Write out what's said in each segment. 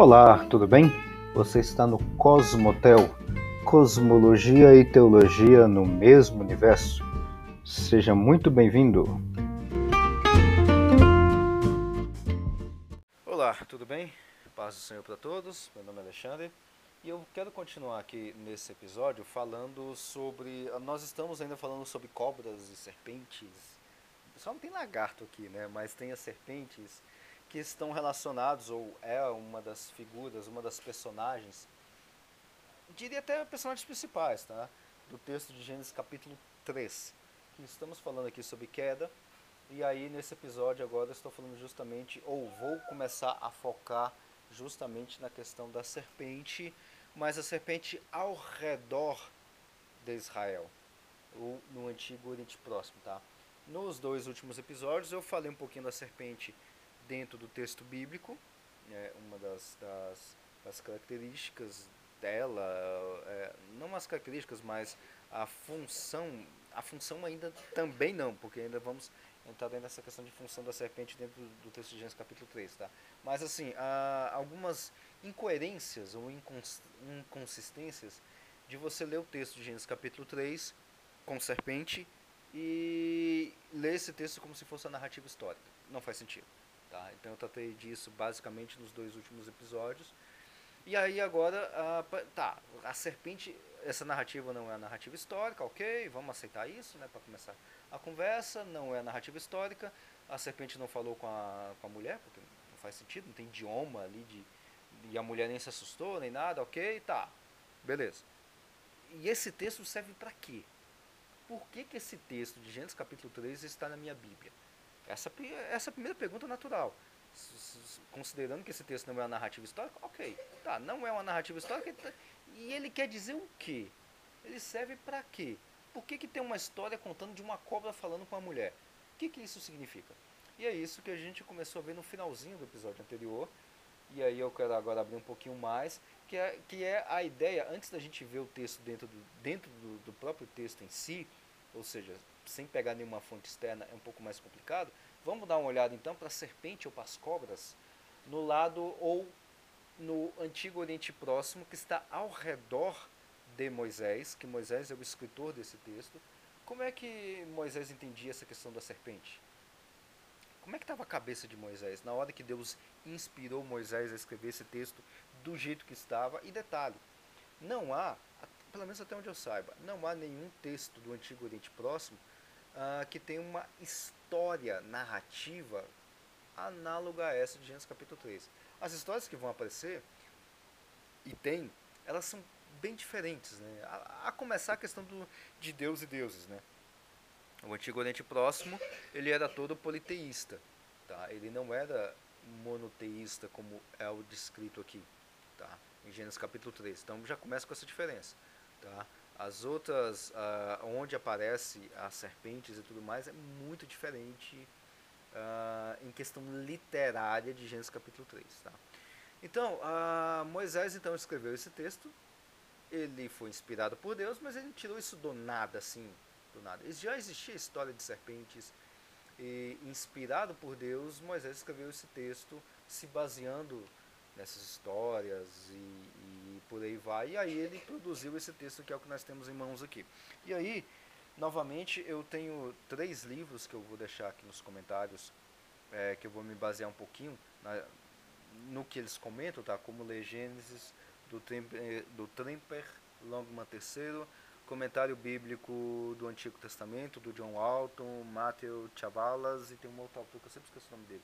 Olá, tudo bem? Você está no Cosmotel, Cosmologia e Teologia no mesmo universo. Seja muito bem-vindo. Olá, tudo bem? Paz do Senhor para todos. Meu nome é Alexandre e eu quero continuar aqui nesse episódio falando sobre. Nós estamos ainda falando sobre cobras e serpentes. Só não tem lagarto aqui, né? Mas tem as serpentes que estão relacionados, ou é uma das figuras, uma das personagens, diria até personagens principais, tá? Do texto de Gênesis capítulo 3, que estamos falando aqui sobre queda, e aí nesse episódio agora estou falando justamente, ou vou começar a focar justamente na questão da serpente, mas a serpente ao redor de Israel, ou no Antigo Oriente Próximo, tá? Nos dois últimos episódios eu falei um pouquinho da serpente dentro do texto bíblico, é uma das, das, das características dela, é, não as características, mas a função, a função ainda também não, porque ainda vamos entrar dentro dessa questão de função da serpente dentro do, texto de Gênesis capítulo 3, tá? Mas assim, há algumas incoerências ou inconsistências de você ler o texto de Gênesis capítulo 3 com serpente e ler esse texto como se fosse a narrativa histórica. Não faz sentido. Tá? Então eu tratei disso basicamente nos dois últimos episódios. E aí agora, tá, a serpente, essa narrativa não é a narrativa histórica, ok, vamos aceitar isso, né, para começar a conversa, não é a narrativa histórica, a serpente não falou com a, com a mulher, porque não faz sentido, não tem idioma ali de, e a mulher nem se assustou, nem nada, ok, tá, beleza. E esse texto serve para quê? Por que, que esse texto de Gênesis capítulo 3 está na minha Bíblia? Essa, essa é primeira pergunta natural. Considerando que esse texto não é uma narrativa histórica, ok. Tá, não é uma narrativa histórica. Tá, e ele quer dizer o quê? Ele serve para quê? Por que, que tem uma história contando de uma cobra falando com uma mulher? O que, que isso significa? E é isso que a gente começou a ver no finalzinho do episódio anterior. E aí eu quero agora abrir um pouquinho mais, que é, que é a ideia, antes da gente ver o texto dentro do, dentro do, do próprio texto em si, ou seja, sem pegar nenhuma fonte externa é um pouco mais complicado. Vamos dar uma olhada então para a serpente ou para as cobras no lado ou no Antigo Oriente Próximo que está ao redor de Moisés, que Moisés é o escritor desse texto. Como é que Moisés entendia essa questão da serpente? Como é que estava a cabeça de Moisés na hora que Deus inspirou Moisés a escrever esse texto do jeito que estava? E detalhe, não há, pelo menos até onde eu saiba, não há nenhum texto do Antigo Oriente Próximo uh, que tem uma história narrativa análoga a essa de Gênesis capítulo 3. As histórias que vão aparecer, e tem, elas são bem diferentes. Né? A, a começar a questão do, de Deus e deuses. Né? O Antigo Oriente Próximo ele era todo politeísta. Tá? Ele não era monoteísta como é o descrito aqui. Tá? Em Gênesis capítulo 3. Então já começa com essa diferença. Tá? As outras, uh, onde aparece as serpentes e tudo mais, é muito diferente uh, em questão literária de Gênesis capítulo 3. Tá? Então, uh, Moisés então escreveu esse texto, ele foi inspirado por Deus, mas ele tirou isso do nada, assim, do nada. Já existia história de serpentes, e inspirado por Deus, Moisés escreveu esse texto se baseando nessas histórias e, e, por aí vai. E aí ele produziu esse texto que é o que nós temos em mãos aqui. E aí, novamente, eu tenho três livros que eu vou deixar aqui nos comentários, é, que eu vou me basear um pouquinho na, no que eles comentam, tá? Como ler Gênesis, do Tremper, do Tremper Longman III, comentário bíblico do Antigo Testamento, do John Walton, Matthew Chavalas, e tem um outro autor que eu sempre esqueço o nome dele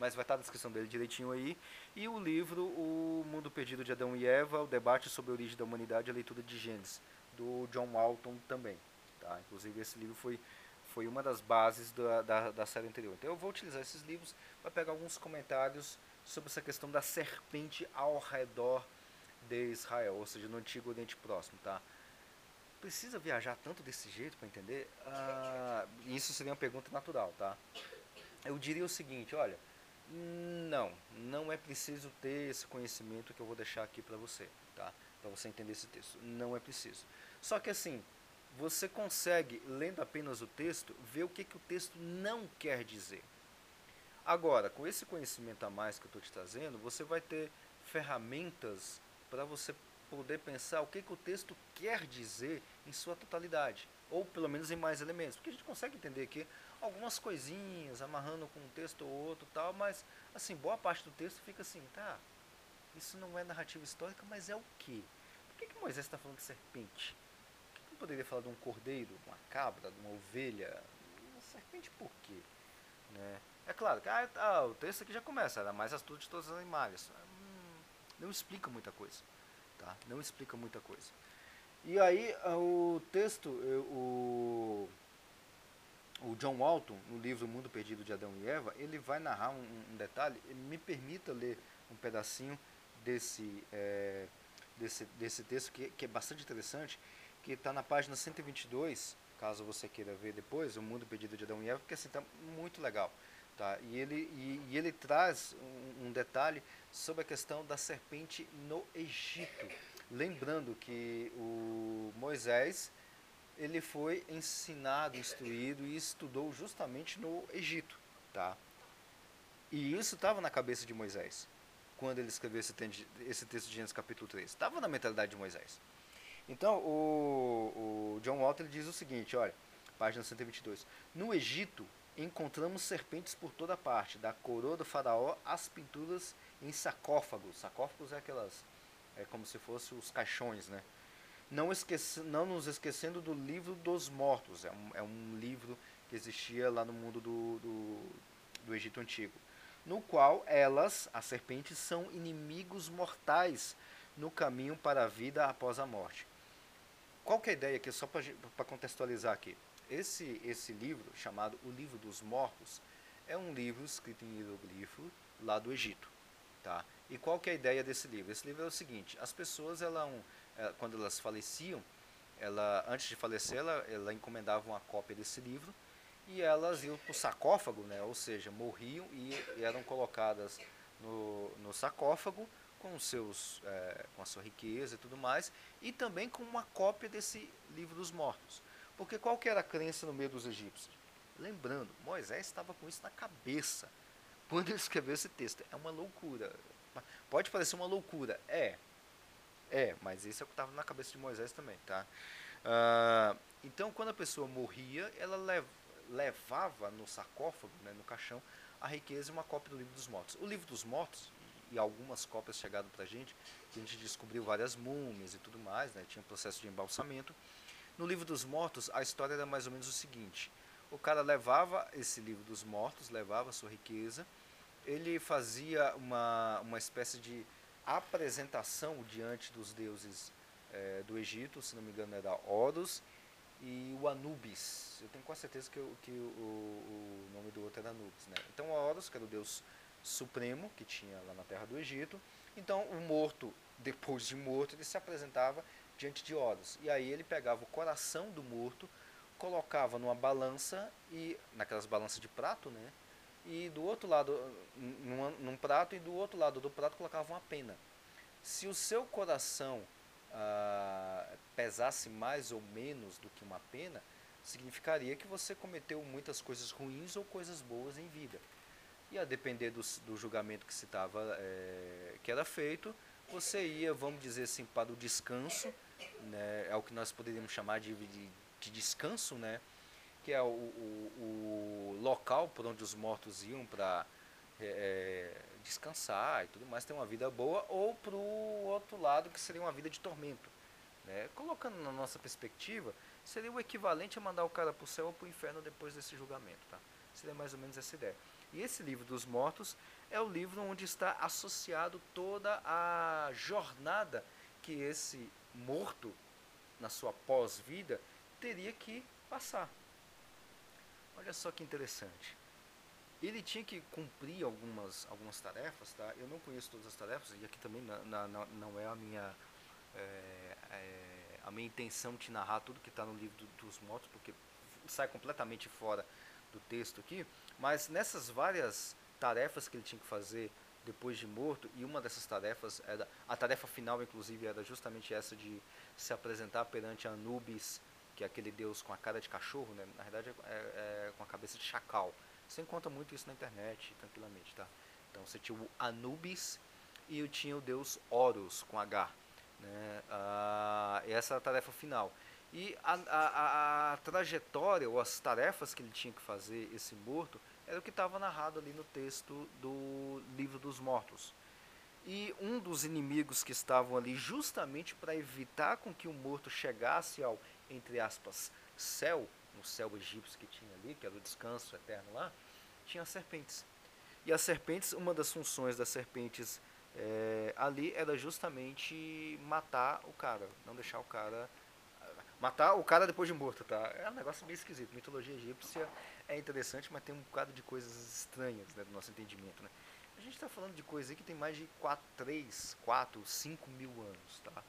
mas vai estar na descrição dele direitinho aí. E o livro O Mundo Perdido de Adão e Eva, o debate sobre a origem da humanidade, a leitura de Gênesis, do John Walton também. Tá? Inclusive esse livro foi, foi uma das bases da, da, da série anterior. Então eu vou utilizar esses livros para pegar alguns comentários sobre essa questão da serpente ao redor de Israel, ou seja, no Antigo Oriente Próximo. Tá? Precisa viajar tanto desse jeito para entender? Ah, isso seria uma pergunta natural, tá? Eu diria o seguinte, olha, não, não é preciso ter esse conhecimento que eu vou deixar aqui para você, tá? Para você entender esse texto. Não é preciso. Só que assim, você consegue, lendo apenas o texto, ver o que, que o texto não quer dizer. Agora, com esse conhecimento a mais que eu estou te trazendo, você vai ter ferramentas para você poder pensar o que, que o texto quer dizer em sua totalidade, ou pelo menos em mais elementos, porque a gente consegue entender aqui algumas coisinhas amarrando com um texto ou outro tal, mas assim, boa parte do texto fica assim, tá, isso não é narrativa histórica, mas é o quê? Por que, que Moisés está falando de serpente? Por que, que não poderia falar de um cordeiro, de uma cabra, de uma ovelha? Uma serpente por quê? Né? É claro que ah, ah, o texto aqui já começa, era mais astuto de todos os animais. Hum, não explica muita coisa. Tá? Não explica muita coisa. E aí ah, o texto, o, o John Walton, no livro O Mundo Perdido de Adão e Eva, ele vai narrar um, um detalhe, me permita ler um pedacinho desse, é, desse, desse texto, que, que é bastante interessante, que está na página 122, caso você queira ver depois, O Mundo Perdido de Adão e Eva, porque assim, está muito legal. Tá? E, ele, e, e ele traz um, um, detalhe sobre a questão da serpente no Egito. Lembrando que o Moisés ele foi ensinado, instruído e estudou justamente no Egito. Tá? E isso estava na cabeça de Moisés, quando ele escreveu esse, esse texto de Gênesis capítulo 3. Estava na mentalidade de Moisés. Então, o, o John Walter diz o seguinte, olha, página 122. No Egito, encontramos serpentes por toda parte, da coroa do faraó às pinturas em sarcófagos. Sarcófagos é aquelas, é como se fossem os caixões, né? Não, esquece, não nos esquecendo do livro dos mortos, é um, é um livro que existia lá no mundo do, do, do Egito Antigo, no qual elas, as serpentes, são inimigos mortais no caminho para a vida após a morte. Qual que é a ideia aqui, só para contextualizar aqui? Esse, esse livro, chamado O Livro dos Mortos, é um livro escrito em hieroglifo lá do Egito. Tá? E qual que é a ideia desse livro? Esse livro é o seguinte, as pessoas, ela, é, quando elas faleciam, ela, antes de falecer, ela, ela encomendava uma cópia desse livro e elas iam para o sarcófago, né? ou seja, morriam e eram colocadas no, no sarcófago com, seus, é, com a sua riqueza e tudo mais, e também com uma cópia desse livro dos mortos. Porque qual que era a crença no meio dos egípcios? Lembrando, Moisés estava com isso na cabeça quando ele escreveu esse texto. É uma loucura. Pode parecer uma loucura. É. É, mas isso é o que estava na cabeça de Moisés também, tá? Uh, então, quando a pessoa morria, ela lev levava no sarcófago, né, no caixão, a riqueza e uma cópia do livro dos mortos. O livro dos mortos, e algumas cópias chegaram para a gente, que a gente descobriu várias múmias e tudo mais, né, tinha um processo de embalsamento. No livro dos mortos, a história era mais ou menos o seguinte: o cara levava esse livro dos mortos, levava a sua riqueza, ele fazia uma, uma espécie de apresentação diante dos deuses é, do Egito, se não me engano era Horus e o Anubis. Eu tenho quase certeza que, que o, o, nome do outro era Anubis. Né? Então Horus, que era o deus supremo que tinha lá na terra do Egito, então o morto, depois de morto, ele se apresentava diante de Horus. E aí ele pegava o coração do morto, colocava numa balança e naquelas balanças de prato, né? E do outro lado, num, num prato e do outro lado do prato colocava uma pena. Se o seu coração ah, pesasse mais ou menos do que uma pena, significaria que você cometeu muitas coisas ruins ou coisas boas em vida. E a depender do, do julgamento que se tava, é, que era feito, você ia, vamos dizer assim, para o descanso né, é o que nós poderíamos chamar de, de, de descanso, né, que é o, o, o, local por onde os mortos iam para é, é, descansar e tudo mais, ter uma vida boa, ou para o outro lado, que seria uma vida de tormento. Né? Colocando na nossa perspectiva, seria o equivalente a mandar o cara para o céu ou para o inferno depois desse julgamento. Tá? Seria mais ou menos essa ideia. E esse livro dos mortos é o livro onde está associado toda a jornada que esse morto na sua pós-vida teria que passar. Olha só que interessante. Ele tinha que cumprir algumas, algumas tarefas, tá? Eu não conheço todas as tarefas e aqui também na, na, não é a minha é, é, a minha intenção de narrar tudo que está no livro do, dos mortos, porque sai completamente fora do texto aqui. Mas nessas várias tarefas que ele tinha que fazer depois de morto, e uma dessas tarefas era, a tarefa final inclusive era justamente essa de se apresentar perante Anubis, que é aquele deus com a cara de cachorro, né? na verdade é, é com a cabeça de chacal. Você encontra muito isso na internet, tranquilamente, tá? Então você tinha o Anubis, e tinha o deus Horus, com H. Né? Ah, essa é a tarefa final. E a, a, a, trajetória ou as tarefas que ele tinha que fazer, esse morto, era o que estava narrado ali no texto do Livro dos Mortos. E um dos inimigos que estavam ali justamente para evitar com que o morto chegasse ao, entre aspas, céu, no céu egípcio que tinha ali, que era o descanso eterno lá, tinha serpentes. E as serpentes, uma das funções das serpentes é, ali era justamente matar o cara, não deixar o cara Matar o cara depois de morto, tá? É um negócio meio esquisito. Mitologia egípcia é interessante, mas tem um bocado de coisas estranhas né, do nosso entendimento, né? A gente está falando de coisa aí que tem mais de 4, 3, 4, 5 mil anos, tá?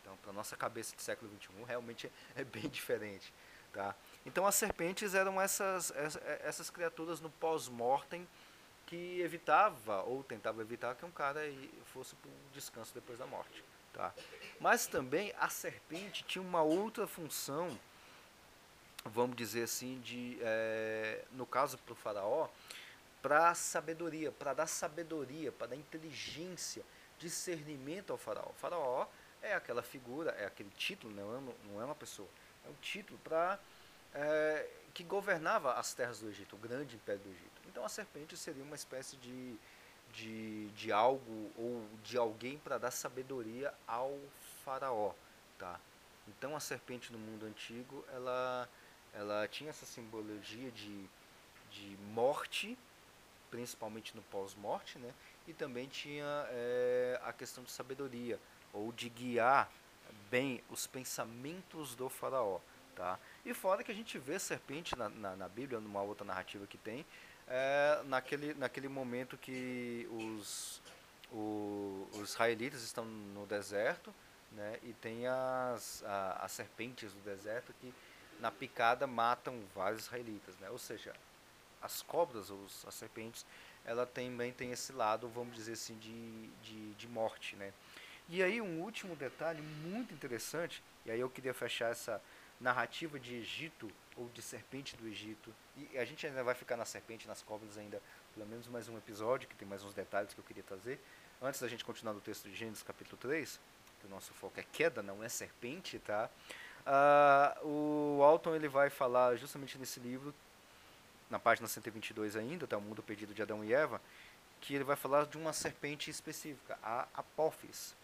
Então, para nossa cabeça de século XXI, realmente é, é bem diferente, tá? Então, as serpentes eram essas, essas criaturas no pós-mortem que evitava, ou tentava evitar, que um cara fosse para o descanso depois da morte. Tá? Mas também a serpente tinha uma outra função, vamos dizer assim, de, é, no caso para o faraó, para sabedoria, para dar sabedoria, para dar inteligência, discernimento ao faraó. O faraó é aquela figura, é aquele título, não é, não é uma pessoa, é um título para é, que governava as terras do Egito, o grande império do Egito. Então a serpente seria uma espécie de de, de algo ou de alguém para dar sabedoria ao faraó, tá? Então a serpente no mundo antigo, ela, ela tinha essa simbologia de, de morte, principalmente no pós-morte, né? E também tinha é, a questão de sabedoria, ou de guiar bem os pensamentos do faraó, tá? E fora que a gente vê serpente na, na, na Bíblia, numa outra narrativa que tem, é naquele, naquele momento que os, o, os israelitas estão no deserto, né, e tem as, a, as serpentes do deserto que na picada matam vários israelitas, né? Ou seja, as cobras ou as serpentes, ela também tem esse lado, vamos dizer assim, de, de, de morte, né? E aí um último detalhe muito interessante, e aí eu queria fechar essa narrativa de Egito ou de serpente do Egito. E a gente ainda vai ficar na serpente, nas cobras ainda, pelo menos mais um episódio, que tem mais uns detalhes que eu queria trazer. Antes da gente continuar no texto de Gênesis capítulo 3, que o nosso foco é queda, não é serpente, tá? Uh, o Alton ele vai falar justamente nesse livro, na página 122 ainda, tá? O Mundo Perdido de Adão e Eva, que ele vai falar de uma serpente específica, a Apophis.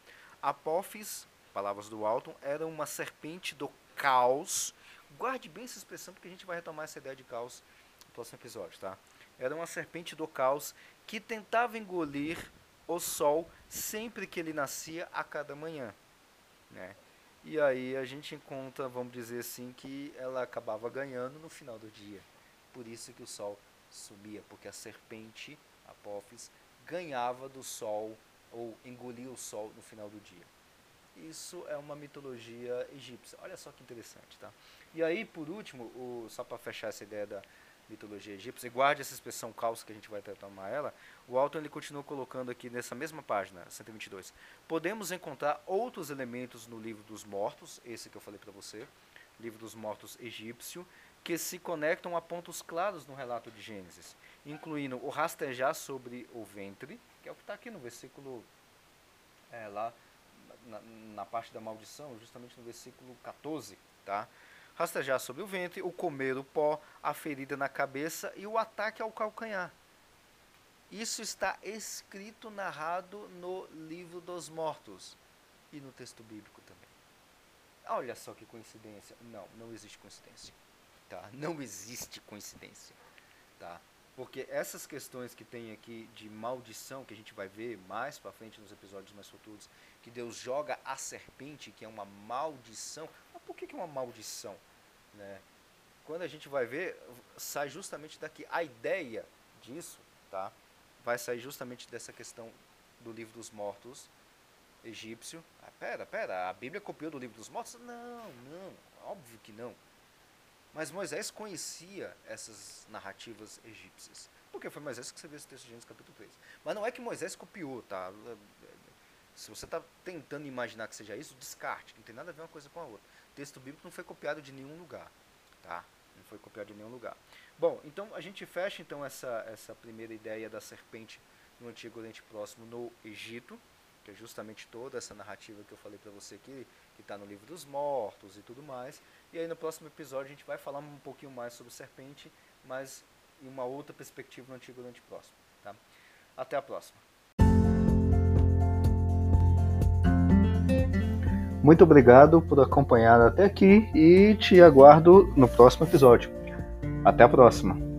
Apophis, palavras do Alton, era uma serpente do caos. Guarde bem essa expressão porque a gente vai retomar essa ideia de caos no próximo episódio, tá? Era uma serpente do caos que tentava engolir o sol sempre que ele nascia a cada manhã, né? E aí a gente encontra, vamos dizer assim, que ela acabava ganhando no final do dia. Por isso que o sol sumia, porque a serpente, Apophis, ganhava do sol ou engolia o sol no final do dia. Isso é uma mitologia egípcia. Olha só que interessante, tá? E aí, por último, o, só para fechar essa ideia da mitologia egípcia, e guarde essa expressão caos que a gente vai retomar ela, o Alton ele continua colocando aqui nessa mesma página, 122. Podemos encontrar outros elementos no livro dos mortos, esse que eu falei para você, livro dos mortos egípcio, que se conectam a pontos claros no relato de Gênesis, incluindo o rastejar sobre o ventre, que é o que está aqui no versículo é, lá na, na, parte da maldição, justamente no versículo 14, tá? Rastejar sobre o ventre, o comer o pó, a ferida na cabeça e o ataque ao calcanhar. Isso está escrito, narrado no livro dos mortos e no texto bíblico também. Olha só que coincidência. Não, não existe coincidência. Tá? Não existe coincidência. Tá? Porque essas questões que tem aqui de maldição, que a gente vai ver mais para frente nos episódios mais futuros, que Deus joga a serpente, que é uma maldição. Mas por que, é uma maldição? Né? Quando a gente vai ver, sai justamente daqui. A ideia disso, tá? Vai sair justamente dessa questão do livro dos mortos egípcio. Ah, pera, pera, a Bíblia copiou do livro dos mortos? Não, não, óbvio que não. Mas Moisés conhecia essas narrativas egípcias. Porque foi Moisés que escreveu esse texto de Gênesis capítulo 3. Mas não é que Moisés copiou, tá? Se você está tentando imaginar que seja isso, descarte, não tem nada a ver uma coisa com a outra. O texto bíblico não foi copiado de nenhum lugar, tá? Não foi copiado de nenhum lugar. Bom, então a gente fecha então essa, essa primeira ideia da serpente no Antigo Oriente Próximo no Egito. Que é justamente toda essa narrativa que eu falei para você aqui, que está no livro dos mortos e tudo mais. E aí no próximo episódio a gente vai falar um pouquinho mais sobre serpente, mas em uma outra perspectiva no Antigo Oriente Próximo. Tá? Até a próxima. Muito obrigado por acompanhar até aqui e te aguardo no próximo episódio. Até a próxima!